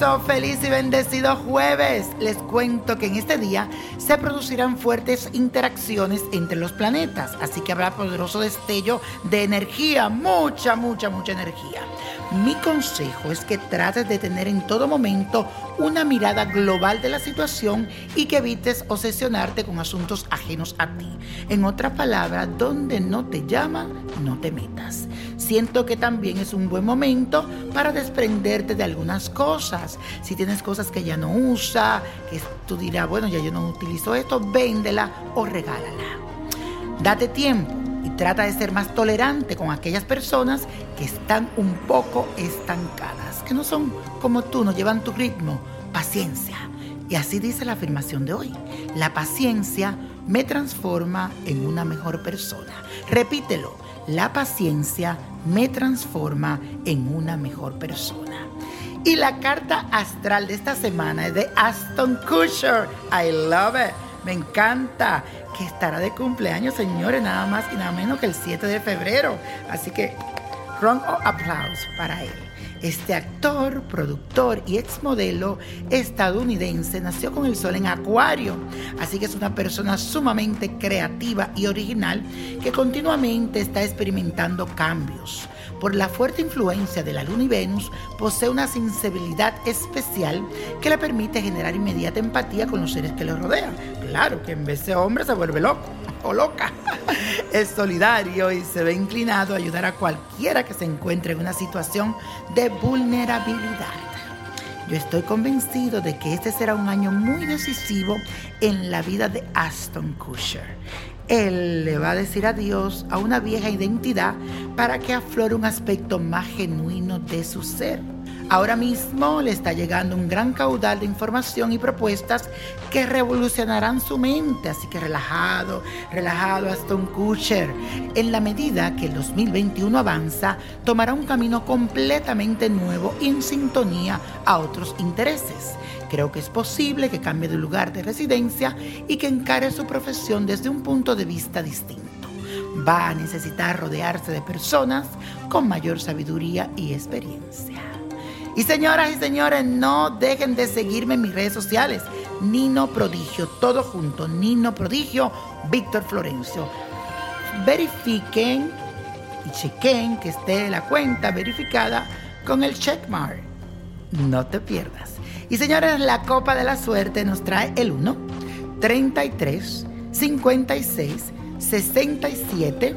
Eso, feliz y bendecido jueves. Les cuento que en este día se producirán fuertes interacciones entre los planetas, así que habrá poderoso destello de energía, mucha, mucha, mucha energía. Mi consejo es que trates de tener en todo momento una mirada global de la situación y que evites obsesionarte con asuntos ajenos a ti. En otras palabras, donde no te llaman, no te metas. Siento que también es un buen momento para desprenderte de algunas cosas. Si tienes cosas que ya no usa, que tú dirás, bueno, ya yo no utilizo esto, véndela o regálala. Date tiempo trata de ser más tolerante con aquellas personas que están un poco estancadas, que no son como tú, no llevan tu ritmo. Paciencia. Y así dice la afirmación de hoy. La paciencia me transforma en una mejor persona. Repítelo. La paciencia me transforma en una mejor persona. Y la carta astral de esta semana es de Aston Kutcher. I love it. Me encanta que estará de cumpleaños, señores, nada más y nada menos que el 7 de febrero. Así que, round of applause para él. Este actor, productor y exmodelo estadounidense nació con el sol en Acuario, así que es una persona sumamente creativa y original que continuamente está experimentando cambios. Por la fuerte influencia de la Luna y Venus, posee una sensibilidad especial que le permite generar inmediata empatía con los seres que le rodean. Claro que en vez de hombre se vuelve loco o loca. Es solidario y se ve inclinado a ayudar a cualquiera que se encuentre en una situación de vulnerabilidad. Yo estoy convencido de que este será un año muy decisivo en la vida de Aston Kutcher. Él le va a decir adiós a una vieja identidad para que aflore un aspecto más genuino de su ser. Ahora mismo le está llegando un gran caudal de información y propuestas que revolucionarán su mente, así que relajado, relajado hasta un Kutcher. En la medida que el 2021 avanza, tomará un camino completamente nuevo en sintonía a otros intereses. Creo que es posible que cambie de lugar de residencia y que encare su profesión desde un punto de vista distinto. Va a necesitar rodearse de personas con mayor sabiduría y experiencia. Y señoras y señores, no dejen de seguirme en mis redes sociales. Nino Prodigio, todo junto. Nino Prodigio, Víctor Florencio. Verifiquen y chequen que esté la cuenta verificada con el checkmark. No te pierdas. Y señores, la copa de la suerte nos trae el 1, 33, 56, 67,